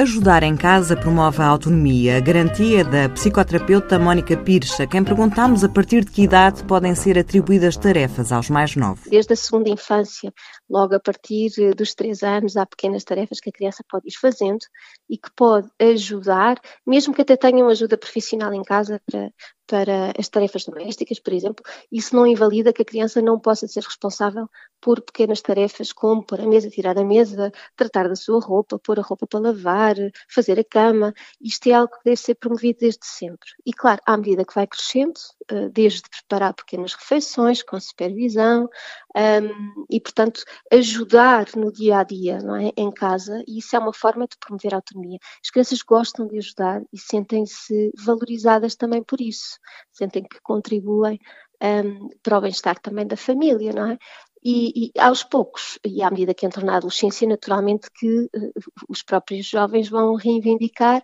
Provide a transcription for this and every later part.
Ajudar em casa promove a autonomia, a garantia da psicoterapeuta Mónica Pires, a quem perguntámos a partir de que idade podem ser atribuídas tarefas aos mais novos. Desde a segunda infância, logo a partir dos três anos, há pequenas tarefas que a criança pode ir fazendo e que pode ajudar, mesmo que até tenham ajuda profissional em casa para, para as tarefas domésticas, por exemplo, isso não invalida que a criança não possa ser responsável por pequenas tarefas como pôr a mesa, tirar a mesa, tratar da sua roupa, pôr a roupa para lavar, fazer a cama. Isto é algo que deve ser promovido desde sempre. E claro, à medida que vai crescendo, eh, desde preparar pequenas refeições com supervisão um, e, portanto, ajudar no dia a dia, não é, em casa. E isso é uma forma de promover a autonomia. As crianças gostam de ajudar e sentem-se valorizadas também por isso sentem que contribuem um, para o bem-estar também da família, não é? E, e, aos poucos, e à medida que entram na adolescência, naturalmente que uh, os próprios jovens vão reivindicar,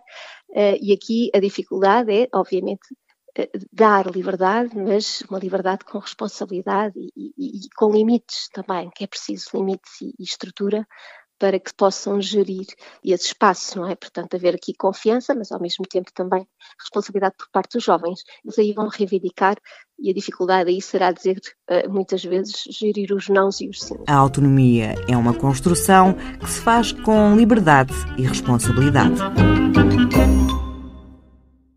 uh, e aqui a dificuldade é, obviamente, uh, dar liberdade, mas uma liberdade com responsabilidade e, e, e, com limites também, que é preciso limites e, estrutura para que possam gerir esse espaço, não é? Portanto, haver aqui confiança, mas ao mesmo tempo também responsabilidade por parte dos jovens. Eles aí vão reivindicar e a dificuldade aí será dizer, uh, muitas vezes, gerir os nãos e os sim. A autonomia é uma construção que se faz com liberdade e responsabilidade.